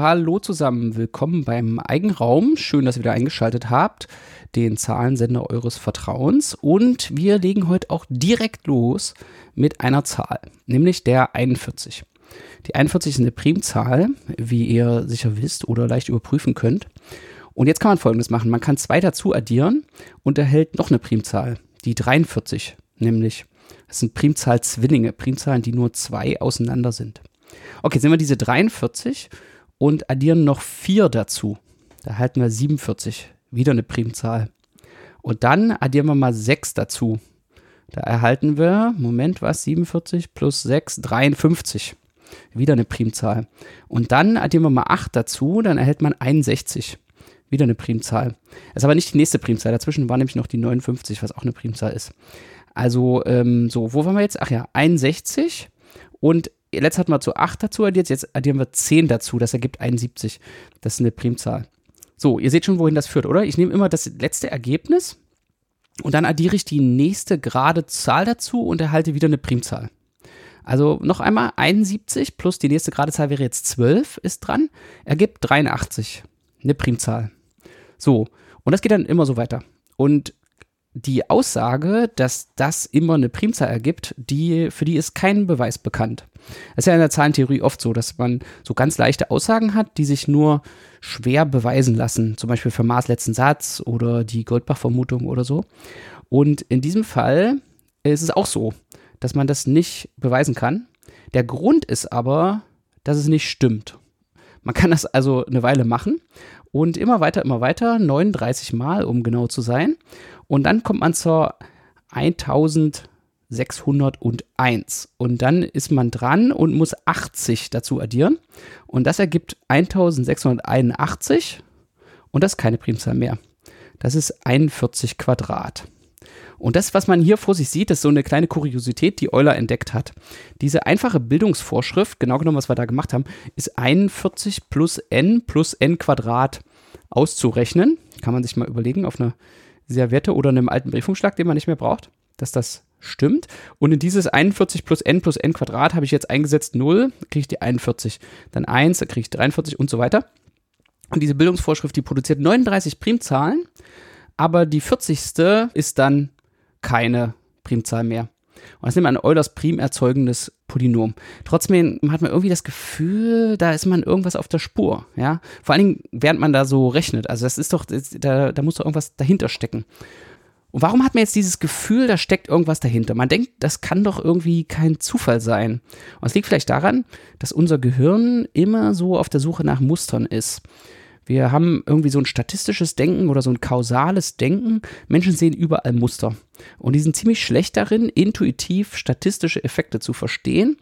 Hallo zusammen, willkommen beim Eigenraum. Schön, dass ihr wieder eingeschaltet habt, den Zahlensender eures Vertrauens. Und wir legen heute auch direkt los mit einer Zahl, nämlich der 41. Die 41 ist eine Primzahl, wie ihr sicher wisst oder leicht überprüfen könnt. Und jetzt kann man folgendes machen: Man kann zwei dazu addieren und erhält noch eine Primzahl, die 43, nämlich. Das sind Primzahl-Zwillinge, Primzahlen, die nur zwei auseinander sind. Okay, jetzt nehmen wir diese 43 und addieren noch 4 dazu. Da halten wir 47. Wieder eine Primzahl. Und dann addieren wir mal 6 dazu. Da erhalten wir, Moment, was? 47 plus 6, 53. Wieder eine Primzahl. Und dann addieren wir mal 8 dazu, dann erhält man 61. Wieder eine Primzahl. Das ist aber nicht die nächste Primzahl. Dazwischen war nämlich noch die 59, was auch eine Primzahl ist. Also, ähm, so, wo waren wir jetzt? Ach ja, 61. Und Letzt hatten wir zu 8 dazu addiert, jetzt addieren wir 10 dazu, das ergibt 71. Das ist eine Primzahl. So, ihr seht schon, wohin das führt, oder? Ich nehme immer das letzte Ergebnis und dann addiere ich die nächste gerade Zahl dazu und erhalte wieder eine Primzahl. Also noch einmal 71 plus die nächste gerade Zahl wäre jetzt 12 ist dran, ergibt 83. Eine Primzahl. So, und das geht dann immer so weiter. Und die Aussage, dass das immer eine Primzahl ergibt, die, für die ist kein Beweis bekannt. Es ist ja in der Zahlentheorie oft so, dass man so ganz leichte Aussagen hat, die sich nur schwer beweisen lassen. Zum Beispiel für Mars letzten Satz oder die Goldbach-Vermutung oder so. Und in diesem Fall ist es auch so, dass man das nicht beweisen kann. Der Grund ist aber, dass es nicht stimmt. Man kann das also eine Weile machen und immer weiter, immer weiter, 39 Mal, um genau zu sein. Und dann kommt man zur 1601. Und dann ist man dran und muss 80 dazu addieren. Und das ergibt 1681. Und das ist keine Primzahl mehr. Das ist 41 Quadrat. Und das, was man hier vor sich sieht, ist so eine kleine Kuriosität, die Euler entdeckt hat. Diese einfache Bildungsvorschrift, genau genommen, was wir da gemacht haben, ist 41 plus n plus n Quadrat auszurechnen. Kann man sich mal überlegen auf einer Serviette oder einem alten Briefumschlag, den man nicht mehr braucht, dass das stimmt. Und in dieses 41 plus n plus n Quadrat habe ich jetzt eingesetzt 0, kriege ich die 41. Dann 1, dann kriege ich 43 und so weiter. Und diese Bildungsvorschrift, die produziert 39 Primzahlen, aber die 40. ist dann keine Primzahl mehr. Und das nennt man ein Eulers prim erzeugendes Polynom. Trotzdem hat man irgendwie das Gefühl, da ist man irgendwas auf der Spur, ja. Vor allen Dingen, während man da so rechnet. Also das ist doch, da, da muss doch irgendwas dahinter stecken. Und warum hat man jetzt dieses Gefühl, da steckt irgendwas dahinter? Man denkt, das kann doch irgendwie kein Zufall sein. Und es liegt vielleicht daran, dass unser Gehirn immer so auf der Suche nach Mustern ist. Wir haben irgendwie so ein statistisches Denken oder so ein kausales Denken. Menschen sehen überall Muster. Und die sind ziemlich schlecht darin, intuitiv statistische Effekte zu verstehen,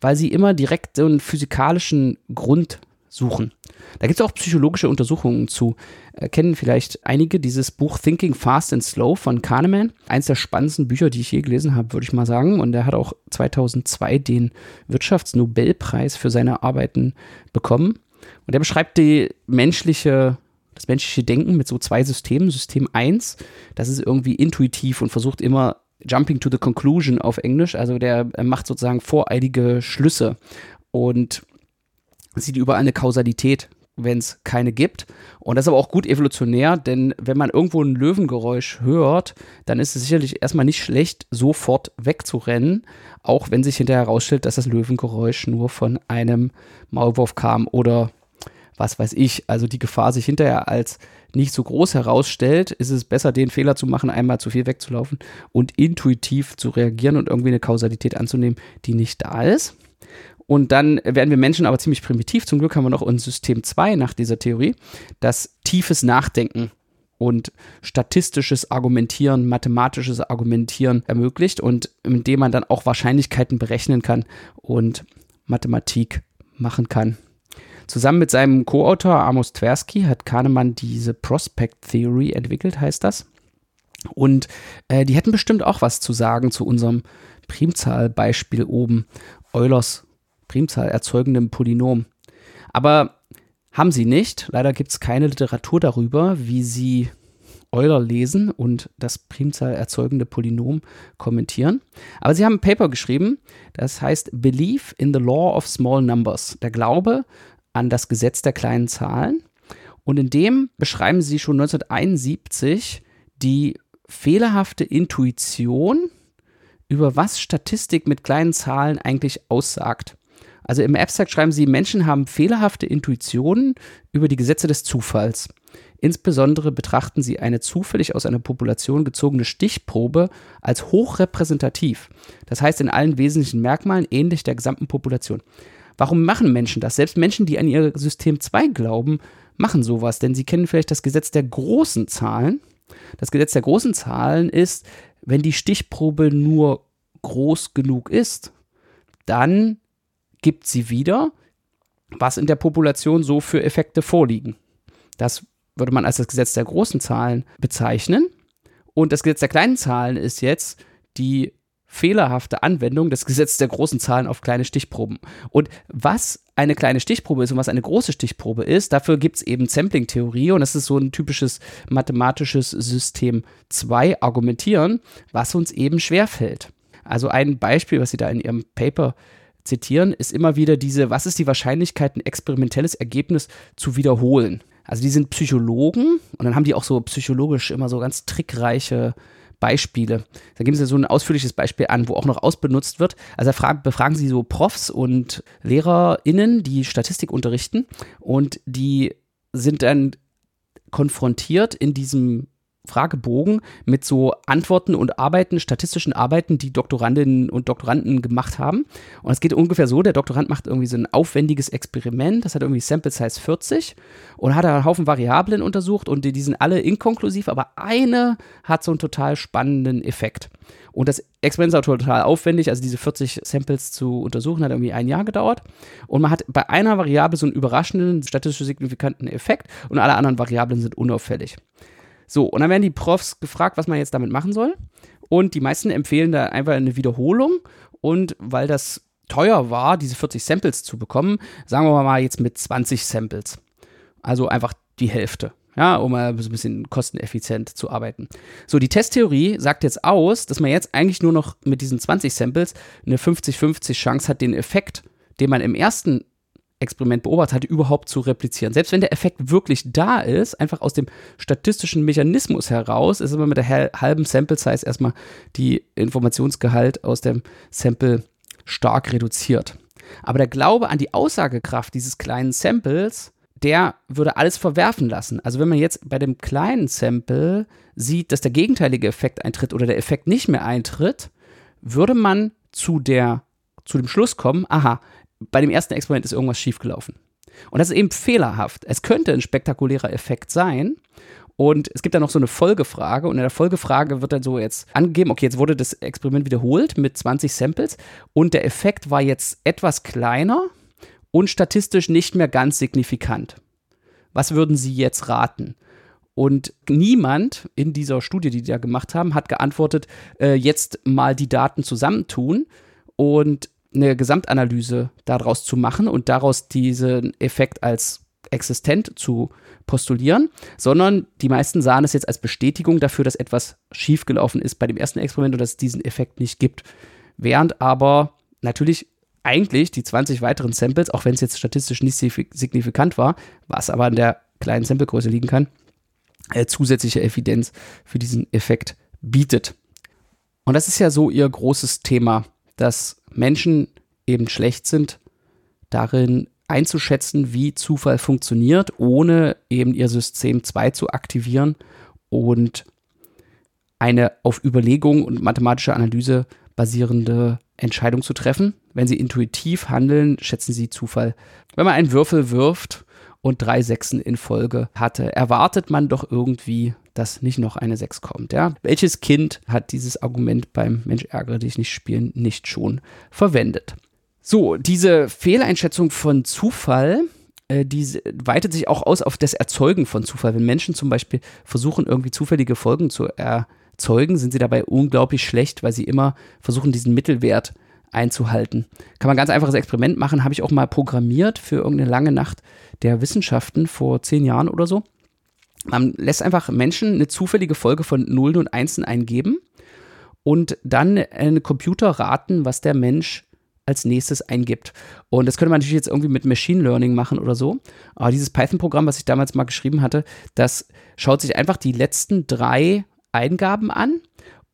weil sie immer direkt so einen physikalischen Grund suchen. Da gibt es auch psychologische Untersuchungen zu. Äh, kennen vielleicht einige dieses Buch Thinking Fast and Slow von Kahneman. Eins der spannendsten Bücher, die ich je gelesen habe, würde ich mal sagen. Und er hat auch 2002 den Wirtschaftsnobelpreis für seine Arbeiten bekommen. Und er beschreibt die menschliche, das menschliche Denken mit so zwei Systemen. System 1, das ist irgendwie intuitiv und versucht immer Jumping to the Conclusion auf Englisch. Also der macht sozusagen voreilige Schlüsse und sieht überall eine Kausalität, wenn es keine gibt. Und das ist aber auch gut evolutionär, denn wenn man irgendwo ein Löwengeräusch hört, dann ist es sicherlich erstmal nicht schlecht, sofort wegzurennen, auch wenn sich hinterher herausstellt, dass das Löwengeräusch nur von einem Maulwurf kam oder was weiß ich, also die Gefahr sich hinterher als nicht so groß herausstellt, ist es besser, den Fehler zu machen, einmal zu viel wegzulaufen und intuitiv zu reagieren und irgendwie eine Kausalität anzunehmen, die nicht da ist. Und dann werden wir Menschen aber ziemlich primitiv. Zum Glück haben wir noch ein System 2 nach dieser Theorie, das tiefes Nachdenken und statistisches Argumentieren, mathematisches Argumentieren ermöglicht und mit dem man dann auch Wahrscheinlichkeiten berechnen kann und Mathematik machen kann. Zusammen mit seinem Co-Autor Amos Tversky hat Kahnemann diese Prospect Theory entwickelt, heißt das. Und äh, die hätten bestimmt auch was zu sagen zu unserem Primzahlbeispiel oben. Eulers Primzahl erzeugendem Polynom. Aber haben sie nicht. Leider gibt es keine Literatur darüber, wie sie Euler lesen und das Primzahl erzeugende Polynom kommentieren. Aber sie haben ein Paper geschrieben, das heißt Belief in the Law of Small Numbers. Der Glaube an das Gesetz der kleinen Zahlen. Und in dem beschreiben sie schon 1971 die fehlerhafte Intuition, über was Statistik mit kleinen Zahlen eigentlich aussagt. Also im Abstract schreiben sie, Menschen haben fehlerhafte Intuitionen über die Gesetze des Zufalls. Insbesondere betrachten sie eine zufällig aus einer Population gezogene Stichprobe als hochrepräsentativ. Das heißt in allen wesentlichen Merkmalen ähnlich der gesamten Population. Warum machen Menschen das? Selbst Menschen, die an ihr System 2 glauben, machen sowas, denn sie kennen vielleicht das Gesetz der großen Zahlen. Das Gesetz der großen Zahlen ist, wenn die Stichprobe nur groß genug ist, dann gibt sie wieder, was in der Population so für Effekte vorliegen. Das würde man als das Gesetz der großen Zahlen bezeichnen. Und das Gesetz der kleinen Zahlen ist jetzt die fehlerhafte Anwendung des Gesetzes der großen Zahlen auf kleine Stichproben. Und was eine kleine Stichprobe ist und was eine große Stichprobe ist, dafür gibt es eben Sampling-Theorie und das ist so ein typisches mathematisches System 2 Argumentieren, was uns eben schwerfällt. Also ein Beispiel, was Sie da in Ihrem Paper zitieren, ist immer wieder diese, was ist die Wahrscheinlichkeit, ein experimentelles Ergebnis zu wiederholen? Also die sind Psychologen und dann haben die auch so psychologisch immer so ganz trickreiche Beispiele. Da geben sie so ein ausführliches Beispiel an, wo auch noch ausbenutzt wird. Also da befragen sie so Profs und LehrerInnen, die Statistik unterrichten und die sind dann konfrontiert in diesem Fragebogen mit so Antworten und Arbeiten, statistischen Arbeiten, die Doktorandinnen und Doktoranden gemacht haben. Und es geht ungefähr so, der Doktorand macht irgendwie so ein aufwendiges Experiment, das hat irgendwie Sample Size 40 und hat einen Haufen Variablen untersucht und die, die sind alle inkonklusiv, aber eine hat so einen total spannenden Effekt. Und das Experiment ist auch total aufwendig, also diese 40 Samples zu untersuchen, hat irgendwie ein Jahr gedauert. Und man hat bei einer Variable so einen überraschenden, statistisch signifikanten Effekt und alle anderen Variablen sind unauffällig. So, und dann werden die Profs gefragt, was man jetzt damit machen soll. Und die meisten empfehlen da einfach eine Wiederholung. Und weil das teuer war, diese 40 Samples zu bekommen, sagen wir mal jetzt mit 20 Samples. Also einfach die Hälfte. Ja, um mal so ein bisschen kosteneffizient zu arbeiten. So, die Testtheorie sagt jetzt aus, dass man jetzt eigentlich nur noch mit diesen 20 Samples eine 50-50 Chance hat, den Effekt, den man im ersten Experiment beobachtet hatte, überhaupt zu replizieren. Selbst wenn der Effekt wirklich da ist, einfach aus dem statistischen Mechanismus heraus, ist immer mit der halben Sample Size erstmal die Informationsgehalt aus dem Sample stark reduziert. Aber der Glaube an die Aussagekraft dieses kleinen Samples, der würde alles verwerfen lassen. Also wenn man jetzt bei dem kleinen Sample sieht, dass der gegenteilige Effekt eintritt oder der Effekt nicht mehr eintritt, würde man zu der zu dem Schluss kommen, aha, bei dem ersten Experiment ist irgendwas schiefgelaufen. Und das ist eben fehlerhaft. Es könnte ein spektakulärer Effekt sein. Und es gibt dann noch so eine Folgefrage. Und in der Folgefrage wird dann so jetzt angegeben, okay, jetzt wurde das Experiment wiederholt mit 20 Samples. Und der Effekt war jetzt etwas kleiner und statistisch nicht mehr ganz signifikant. Was würden Sie jetzt raten? Und niemand in dieser Studie, die die da gemacht haben, hat geantwortet, äh, jetzt mal die Daten zusammentun und eine Gesamtanalyse daraus zu machen und daraus diesen Effekt als existent zu postulieren, sondern die meisten sahen es jetzt als Bestätigung dafür, dass etwas schiefgelaufen ist bei dem ersten Experiment und dass es diesen Effekt nicht gibt. Während aber natürlich eigentlich die 20 weiteren Samples, auch wenn es jetzt statistisch nicht signifikant war, was aber an der kleinen Samplegröße liegen kann, äh, zusätzliche Evidenz für diesen Effekt bietet. Und das ist ja so ihr großes Thema, dass Menschen eben schlecht sind, darin einzuschätzen, wie Zufall funktioniert, ohne eben ihr System 2 zu aktivieren und eine auf Überlegung und mathematischer Analyse basierende Entscheidung zu treffen. Wenn sie intuitiv handeln, schätzen sie Zufall. Wenn man einen Würfel wirft und drei Sechsen in Folge hatte, erwartet man doch irgendwie, dass nicht noch eine Sechs kommt. Ja? Welches Kind hat dieses Argument beim Mensch ärgere dich nicht spielen nicht schon verwendet? So, diese Fehleinschätzung von Zufall, äh, die weitet sich auch aus auf das Erzeugen von Zufall. Wenn Menschen zum Beispiel versuchen, irgendwie zufällige Folgen zu erzeugen, sind sie dabei unglaublich schlecht, weil sie immer versuchen, diesen Mittelwert einzuhalten. Kann man ein ganz einfaches Experiment machen, habe ich auch mal programmiert für irgendeine lange Nacht der Wissenschaften vor zehn Jahren oder so. Man lässt einfach Menschen eine zufällige Folge von Nullen und Einsen eingeben und dann ein Computer raten, was der Mensch als nächstes eingibt. Und das könnte man natürlich jetzt irgendwie mit Machine Learning machen oder so. Aber dieses Python-Programm, was ich damals mal geschrieben hatte, das schaut sich einfach die letzten drei Eingaben an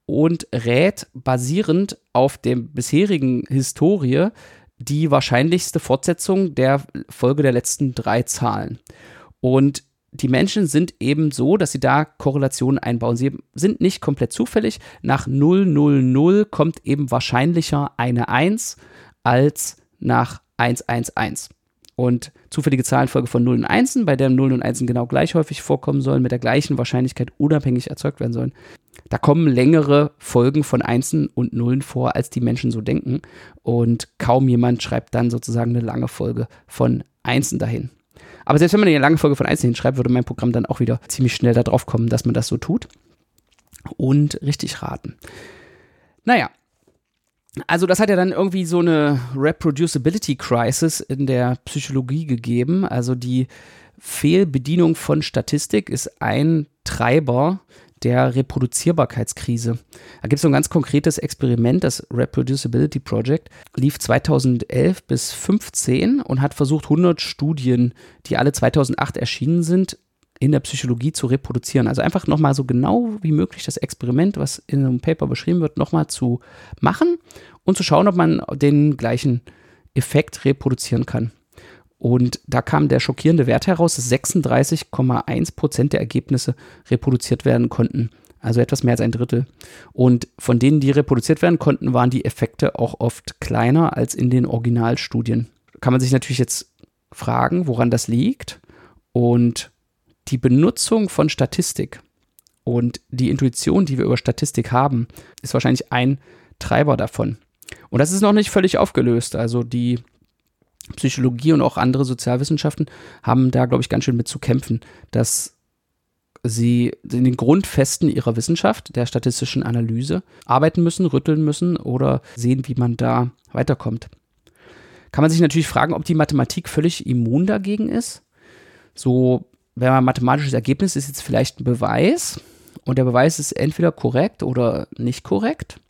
und rät basierend auf der bisherigen Historie die wahrscheinlichste Fortsetzung der Folge der letzten drei Zahlen. Und die Menschen sind eben so, dass sie da Korrelationen einbauen. Sie sind nicht komplett zufällig. Nach 000 kommt eben wahrscheinlicher eine 1 als nach 111. Und zufällige Zahlenfolge von 0 und 1, bei der 0 und 1 genau gleich häufig vorkommen sollen, mit der gleichen Wahrscheinlichkeit unabhängig erzeugt werden sollen. Da kommen längere Folgen von Einsen und Nullen vor, als die Menschen so denken. Und kaum jemand schreibt dann sozusagen eine lange Folge von Einsen dahin. Aber selbst wenn man eine lange Folge von Einsen hinschreibt, würde mein Programm dann auch wieder ziemlich schnell darauf kommen, dass man das so tut. Und richtig raten. Naja, also das hat ja dann irgendwie so eine Reproducibility Crisis in der Psychologie gegeben. Also die Fehlbedienung von Statistik ist ein Treiber der Reproduzierbarkeitskrise. Da gibt es so ein ganz konkretes Experiment, das Reproducibility Project, lief 2011 bis 2015 und hat versucht, 100 Studien, die alle 2008 erschienen sind, in der Psychologie zu reproduzieren. Also einfach nochmal so genau wie möglich das Experiment, was in einem Paper beschrieben wird, nochmal zu machen und zu schauen, ob man den gleichen Effekt reproduzieren kann. Und da kam der schockierende Wert heraus, dass 36,1 Prozent der Ergebnisse reproduziert werden konnten. Also etwas mehr als ein Drittel. Und von denen, die reproduziert werden konnten, waren die Effekte auch oft kleiner als in den Originalstudien. Kann man sich natürlich jetzt fragen, woran das liegt. Und die Benutzung von Statistik und die Intuition, die wir über Statistik haben, ist wahrscheinlich ein Treiber davon. Und das ist noch nicht völlig aufgelöst. Also die Psychologie und auch andere Sozialwissenschaften haben da, glaube ich, ganz schön mit zu kämpfen, dass sie in den Grundfesten ihrer Wissenschaft, der statistischen Analyse, arbeiten müssen, rütteln müssen oder sehen, wie man da weiterkommt. Kann man sich natürlich fragen, ob die Mathematik völlig immun dagegen ist. So wenn man mathematisches Ergebnis ist jetzt vielleicht ein Beweis und der Beweis ist entweder korrekt oder nicht korrekt.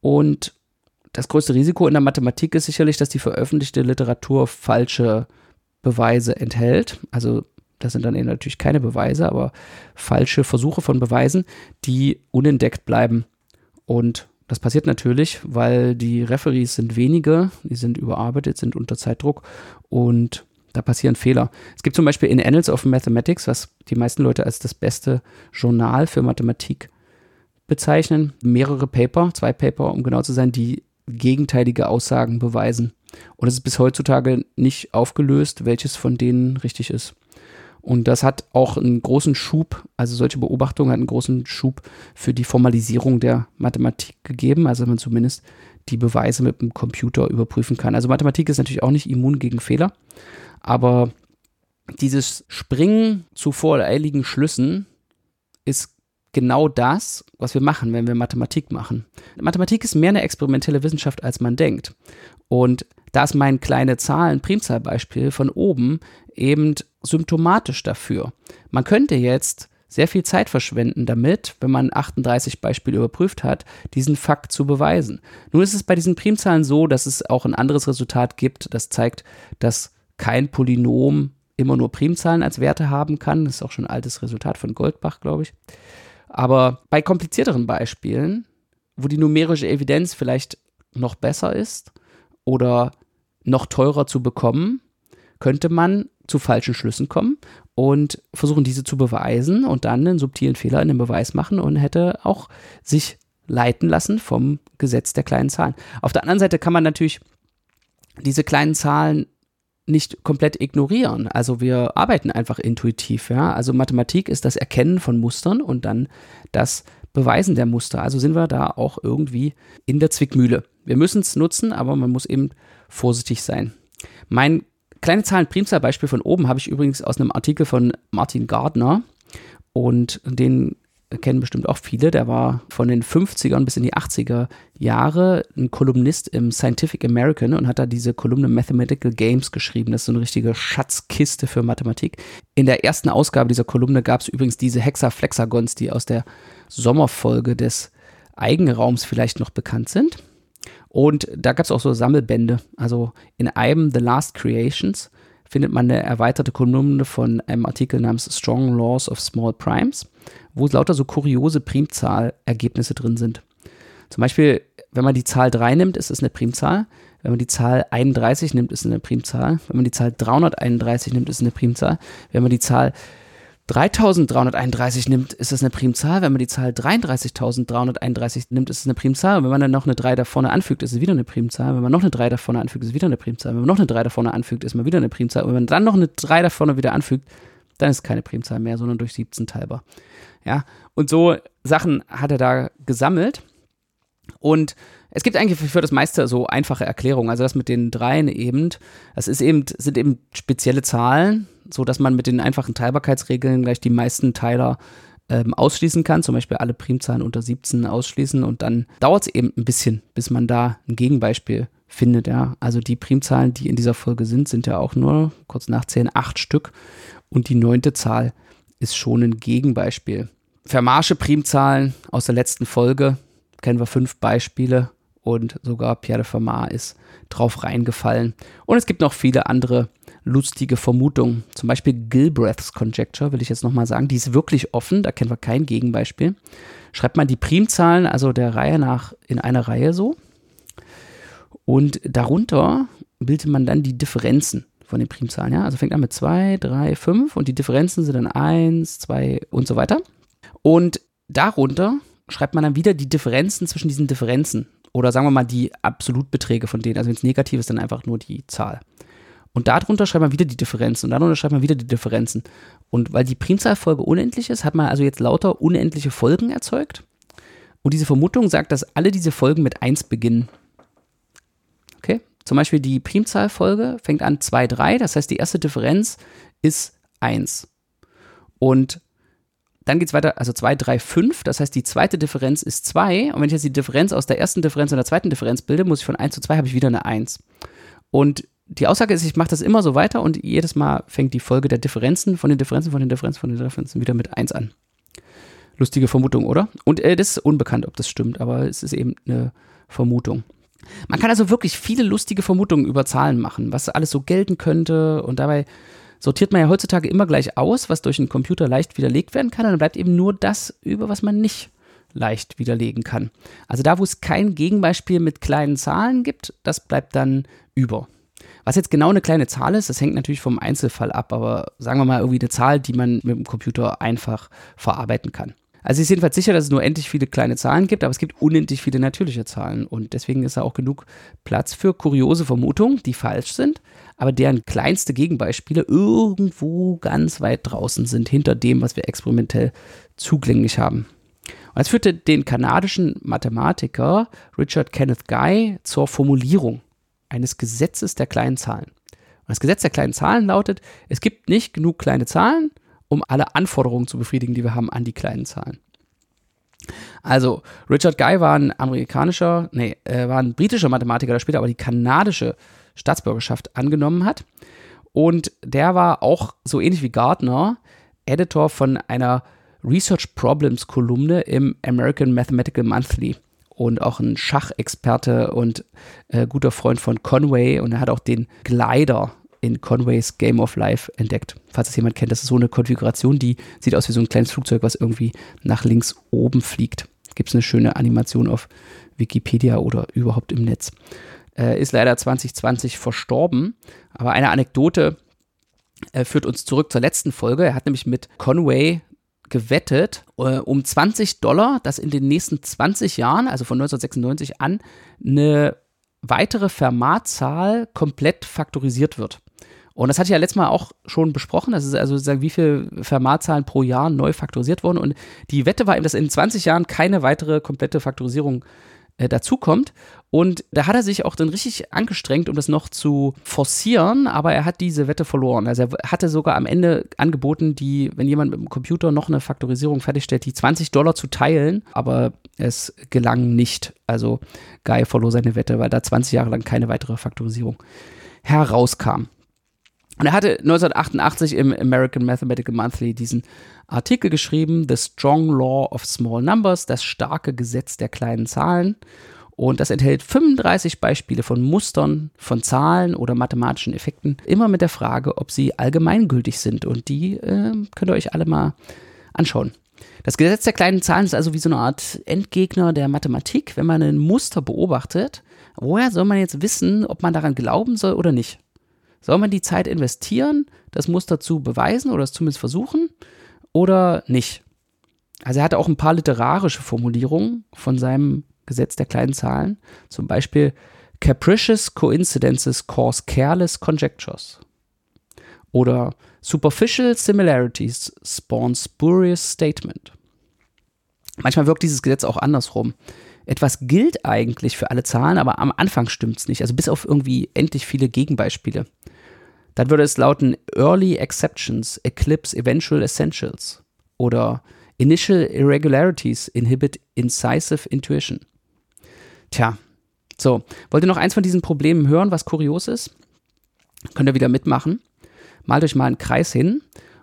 Und das größte Risiko in der Mathematik ist sicherlich, dass die veröffentlichte Literatur falsche Beweise enthält. Also das sind dann eben natürlich keine Beweise, aber falsche Versuche von Beweisen, die unentdeckt bleiben. Und das passiert natürlich, weil die Referees sind wenige, die sind überarbeitet, sind unter Zeitdruck und da passieren Fehler. Es gibt zum Beispiel in Annals of Mathematics, was die meisten Leute als das beste Journal für Mathematik bezeichnen, mehrere Paper, zwei Paper, um genau zu sein, die gegenteilige Aussagen beweisen. Und es ist bis heutzutage nicht aufgelöst, welches von denen richtig ist. Und das hat auch einen großen Schub, also solche Beobachtungen hat einen großen Schub für die Formalisierung der Mathematik gegeben, also man zumindest die Beweise mit dem Computer überprüfen kann. Also Mathematik ist natürlich auch nicht immun gegen Fehler, aber dieses Springen zu voreiligen Schlüssen ist genau das, was wir machen, wenn wir Mathematik machen. Mathematik ist mehr eine experimentelle Wissenschaft, als man denkt. Und da ist mein kleine Zahlen Primzahlbeispiel von oben eben symptomatisch dafür. Man könnte jetzt sehr viel Zeit verschwenden damit, wenn man 38 Beispiele überprüft hat, diesen Fakt zu beweisen. Nun ist es bei diesen Primzahlen so, dass es auch ein anderes Resultat gibt, das zeigt, dass kein Polynom immer nur Primzahlen als Werte haben kann. Das ist auch schon ein altes Resultat von Goldbach, glaube ich. Aber bei komplizierteren Beispielen, wo die numerische Evidenz vielleicht noch besser ist oder noch teurer zu bekommen, könnte man zu falschen Schlüssen kommen und versuchen, diese zu beweisen und dann einen subtilen Fehler in dem Beweis machen und hätte auch sich leiten lassen vom Gesetz der kleinen Zahlen. Auf der anderen Seite kann man natürlich diese kleinen Zahlen nicht komplett ignorieren. Also wir arbeiten einfach intuitiv, ja. Also Mathematik ist das Erkennen von Mustern und dann das Beweisen der Muster. Also sind wir da auch irgendwie in der Zwickmühle. Wir müssen es nutzen, aber man muss eben vorsichtig sein. Mein kleine Zahlen Primzahl-Beispiel von oben habe ich übrigens aus einem Artikel von Martin Gardner und den kennen bestimmt auch viele, der war von den 50ern bis in die 80er Jahre ein Kolumnist im Scientific American und hat da diese Kolumne Mathematical Games geschrieben. Das ist so eine richtige Schatzkiste für Mathematik. In der ersten Ausgabe dieser Kolumne gab es übrigens diese Hexaflexagons, die aus der Sommerfolge des Eigenraums vielleicht noch bekannt sind. Und da gab es auch so Sammelbände. Also in einem The Last Creations findet man eine erweiterte Kolumne von einem Artikel namens Strong Laws of Small Primes, wo lauter so kuriose Primzahlergebnisse drin sind. Zum Beispiel, wenn man die Zahl 3 nimmt, ist es eine Primzahl. Wenn man die Zahl 31 nimmt, ist es eine Primzahl. Wenn man die Zahl 331 nimmt, ist es eine Primzahl. Wenn man die Zahl 3331 nimmt, ist es eine Primzahl. Wenn man die Zahl 33.331 nimmt, ist es eine Primzahl. Und wenn man dann noch eine 3 da vorne anfügt, ist es wieder eine Primzahl. Wenn man noch eine 3 da vorne anfügt, ist es wieder eine Primzahl. Wenn man noch eine 3 da vorne anfügt, ist man wieder eine Primzahl. Und wenn man dann noch eine 3 da vorne wieder anfügt, dann ist es keine Primzahl mehr, sondern durch 17 teilbar. Ja, und so Sachen hat er da gesammelt. Und es gibt eigentlich für das meiste so einfache Erklärungen. Also das mit den dreien eben, das ist eben, sind eben spezielle Zahlen, so dass man mit den einfachen Teilbarkeitsregeln gleich die meisten Teiler ähm, ausschließen kann, zum Beispiel alle Primzahlen unter 17 ausschließen und dann dauert es eben ein bisschen, bis man da ein Gegenbeispiel findet, ja. Also die Primzahlen, die in dieser Folge sind, sind ja auch nur, kurz nachzählen, acht Stück und die neunte Zahl ist schon ein Gegenbeispiel. Vermarsche Primzahlen aus der letzten Folge kennen wir fünf Beispiele und sogar Pierre de Fermat ist drauf reingefallen. Und es gibt noch viele andere lustige Vermutungen. Zum Beispiel Gilbreths Conjecture, will ich jetzt nochmal sagen. Die ist wirklich offen, da kennen wir kein Gegenbeispiel. Schreibt man die Primzahlen, also der Reihe nach, in einer Reihe so. Und darunter bildet man dann die Differenzen von den Primzahlen. Ja? Also fängt an mit 2, 3, 5 und die Differenzen sind dann 1, 2 und so weiter. Und darunter schreibt man dann wieder die Differenzen zwischen diesen Differenzen oder sagen wir mal die Absolutbeträge von denen. Also wenn es negativ ist, dann einfach nur die Zahl. Und darunter schreibt man wieder die Differenzen und darunter schreibt man wieder die Differenzen. Und weil die Primzahlfolge unendlich ist, hat man also jetzt lauter unendliche Folgen erzeugt. Und diese Vermutung sagt, dass alle diese Folgen mit 1 beginnen. Okay? Zum Beispiel die Primzahlfolge fängt an 2, 3, das heißt, die erste Differenz ist 1. Und dann geht es weiter, also 2, 3, 5. Das heißt, die zweite Differenz ist 2. Und wenn ich jetzt die Differenz aus der ersten Differenz und der zweiten Differenz bilde, muss ich von 1 zu 2 habe ich wieder eine 1. Und die Aussage ist, ich mache das immer so weiter und jedes Mal fängt die Folge der Differenzen von den Differenzen von den Differenzen von den Differenzen wieder mit 1 an. Lustige Vermutung, oder? Und äh, das ist unbekannt, ob das stimmt, aber es ist eben eine Vermutung. Man kann also wirklich viele lustige Vermutungen über Zahlen machen, was alles so gelten könnte und dabei sortiert man ja heutzutage immer gleich aus, was durch einen Computer leicht widerlegt werden kann. Und dann bleibt eben nur das über, was man nicht leicht widerlegen kann. Also da, wo es kein Gegenbeispiel mit kleinen Zahlen gibt, das bleibt dann über. Was jetzt genau eine kleine Zahl ist, das hängt natürlich vom Einzelfall ab, aber sagen wir mal irgendwie eine Zahl, die man mit dem Computer einfach verarbeiten kann. Also ist jedenfalls sicher, dass es nur endlich viele kleine Zahlen gibt, aber es gibt unendlich viele natürliche Zahlen und deswegen ist da auch genug Platz für kuriose Vermutungen, die falsch sind, aber deren kleinste Gegenbeispiele irgendwo ganz weit draußen sind, hinter dem, was wir experimentell zugänglich haben. Und das führte den kanadischen Mathematiker Richard Kenneth Guy zur Formulierung eines Gesetzes der kleinen Zahlen. Und das Gesetz der kleinen Zahlen lautet, es gibt nicht genug kleine Zahlen, um alle Anforderungen zu befriedigen, die wir haben an die kleinen Zahlen. Also, Richard Guy war ein amerikanischer, nee, äh, war ein britischer Mathematiker, der später aber die kanadische Staatsbürgerschaft angenommen hat. Und der war auch so ähnlich wie Gardner Editor von einer Research Problems Kolumne im American Mathematical Monthly und auch ein Schachexperte und äh, guter Freund von Conway und er hat auch den Glider in Conways Game of Life entdeckt. Falls es jemand kennt, das ist so eine Konfiguration, die sieht aus wie so ein kleines Flugzeug, was irgendwie nach links oben fliegt. Gibt es eine schöne Animation auf Wikipedia oder überhaupt im Netz äh, ist leider 2020 verstorben. Aber eine Anekdote äh, führt uns zurück zur letzten Folge. Er hat nämlich mit Conway gewettet äh, um 20 Dollar, dass in den nächsten 20 Jahren, also von 1996 an, eine weitere Fermat-Zahl komplett faktorisiert wird. Und das hatte ich ja letztes Mal auch schon besprochen. Das ist also sozusagen, wie viele Fermat-Zahlen pro Jahr neu faktorisiert wurden. Und die Wette war eben, dass in 20 Jahren keine weitere komplette Faktorisierung äh, dazukommt. Und da hat er sich auch dann richtig angestrengt, um das noch zu forcieren, aber er hat diese Wette verloren. Also er hatte sogar am Ende angeboten, die, wenn jemand mit dem Computer noch eine Faktorisierung fertigstellt, die 20 Dollar zu teilen, aber es gelang nicht. Also Guy verlor seine Wette, weil da 20 Jahre lang keine weitere Faktorisierung herauskam. Und er hatte 1988 im American Mathematical Monthly diesen Artikel geschrieben, The Strong Law of Small Numbers, das starke Gesetz der kleinen Zahlen. Und das enthält 35 Beispiele von Mustern, von Zahlen oder mathematischen Effekten, immer mit der Frage, ob sie allgemeingültig sind. Und die äh, könnt ihr euch alle mal anschauen. Das Gesetz der kleinen Zahlen ist also wie so eine Art Endgegner der Mathematik. Wenn man ein Muster beobachtet, woher soll man jetzt wissen, ob man daran glauben soll oder nicht? Soll man die Zeit investieren, das Muster zu beweisen oder es zumindest versuchen oder nicht? Also er hatte auch ein paar literarische Formulierungen von seinem Gesetz der kleinen Zahlen. Zum Beispiel Capricious coincidences cause careless conjectures. Oder Superficial similarities spawn spurious statement. Manchmal wirkt dieses Gesetz auch andersrum. Etwas gilt eigentlich für alle Zahlen, aber am Anfang stimmt es nicht. Also bis auf irgendwie endlich viele Gegenbeispiele. Dann würde es lauten Early Exceptions eclipse eventual essentials. Oder Initial Irregularities inhibit incisive intuition. Tja, so, wollt ihr noch eins von diesen Problemen hören, was kurios ist? Könnt ihr wieder mitmachen. Malt euch mal einen Kreis hin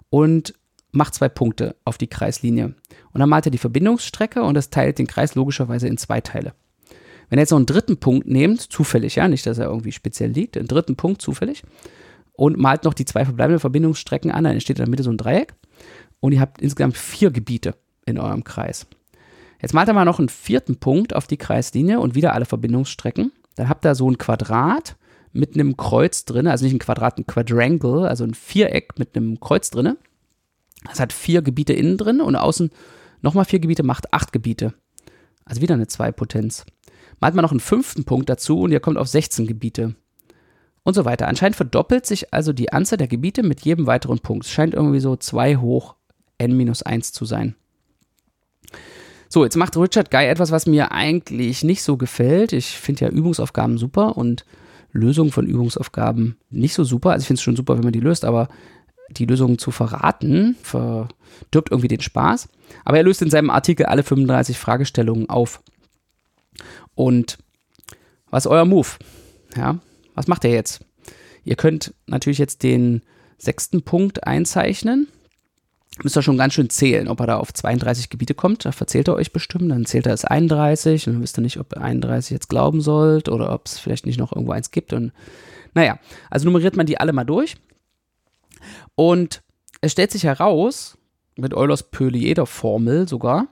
und macht zwei Punkte auf die Kreislinie. Und dann malt ihr die Verbindungsstrecke und das teilt den Kreis logischerweise in zwei Teile. Wenn ihr jetzt noch einen dritten Punkt nehmt, zufällig, ja, nicht, dass er irgendwie speziell liegt, einen dritten Punkt zufällig, und malt noch die zwei verbleibenden Verbindungsstrecken an, dann entsteht in der Mitte so ein Dreieck und ihr habt insgesamt vier Gebiete in eurem Kreis. Jetzt malt ihr mal noch einen vierten Punkt auf die Kreislinie und wieder alle Verbindungsstrecken. Dann habt ihr so ein Quadrat mit einem Kreuz drin, also nicht ein Quadrat, ein Quadrangle, also ein Viereck mit einem Kreuz drin. Das hat vier Gebiete innen drin und außen nochmal vier Gebiete, macht acht Gebiete. Also wieder eine Zweipotenz. Malt mal noch einen fünften Punkt dazu und ihr kommt auf 16 Gebiete. Und so weiter. Anscheinend verdoppelt sich also die Anzahl der Gebiete mit jedem weiteren Punkt. Es scheint irgendwie so 2 hoch n-1 zu sein. So, jetzt macht Richard Guy etwas, was mir eigentlich nicht so gefällt. Ich finde ja Übungsaufgaben super und Lösungen von Übungsaufgaben nicht so super. Also ich finde es schon super, wenn man die löst, aber die Lösungen zu verraten verdirbt irgendwie den Spaß. Aber er löst in seinem Artikel alle 35 Fragestellungen auf. Und was ist euer Move? Ja, was macht er jetzt? Ihr könnt natürlich jetzt den sechsten Punkt einzeichnen müsst ihr schon ganz schön zählen, ob er da auf 32 Gebiete kommt. Da verzählt er euch bestimmt. Dann zählt er es 31 und dann wisst ihr nicht, ob ihr 31 jetzt glauben sollt oder ob es vielleicht nicht noch irgendwo eins gibt. Und naja, also nummeriert man die alle mal durch. Und es stellt sich heraus, mit Eulers Pölieder-Formel sogar,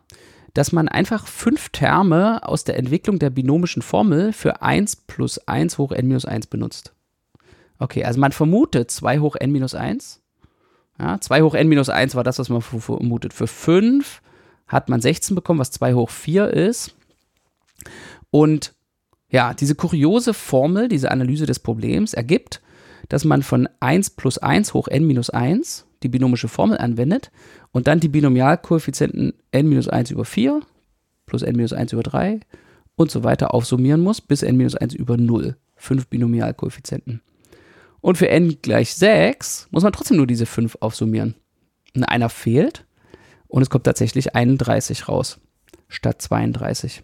dass man einfach fünf Terme aus der Entwicklung der binomischen Formel für 1 plus 1 hoch n minus 1 benutzt. Okay, also man vermutet 2 hoch n minus 1 ja, 2 hoch n minus 1 war das, was man vermutet. Für 5 hat man 16 bekommen, was 2 hoch 4 ist. Und ja, diese kuriose Formel, diese Analyse des Problems ergibt, dass man von 1 plus 1 hoch n minus 1 die binomische Formel anwendet und dann die Binomialkoeffizienten n minus 1 über 4 plus n minus 1 über 3 und so weiter aufsummieren muss bis n minus 1 über 0. Fünf Binomialkoeffizienten. Und für n gleich 6 muss man trotzdem nur diese 5 aufsummieren. Und einer fehlt und es kommt tatsächlich 31 raus statt 32.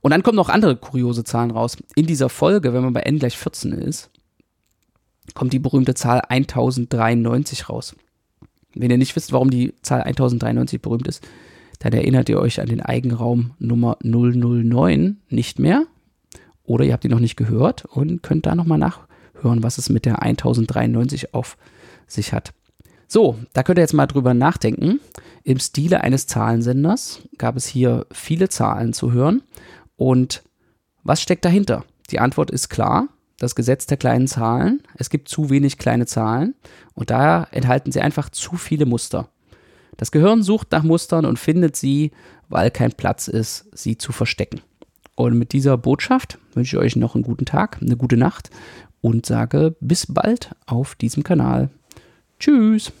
Und dann kommen noch andere kuriose Zahlen raus. In dieser Folge, wenn man bei n gleich 14 ist, kommt die berühmte Zahl 1093 raus. Wenn ihr nicht wisst, warum die Zahl 1093 berühmt ist, dann erinnert ihr euch an den Eigenraum Nummer 009 nicht mehr. Oder ihr habt ihn noch nicht gehört und könnt da nochmal nach, hören, was es mit der 1093 auf sich hat. So, da könnt ihr jetzt mal drüber nachdenken. Im Stile eines Zahlensenders gab es hier viele Zahlen zu hören. Und was steckt dahinter? Die Antwort ist klar. Das Gesetz der kleinen Zahlen. Es gibt zu wenig kleine Zahlen und daher enthalten sie einfach zu viele Muster. Das Gehirn sucht nach Mustern und findet sie, weil kein Platz ist, sie zu verstecken. Und mit dieser Botschaft wünsche ich euch noch einen guten Tag, eine gute Nacht und sage bis bald auf diesem Kanal. Tschüss.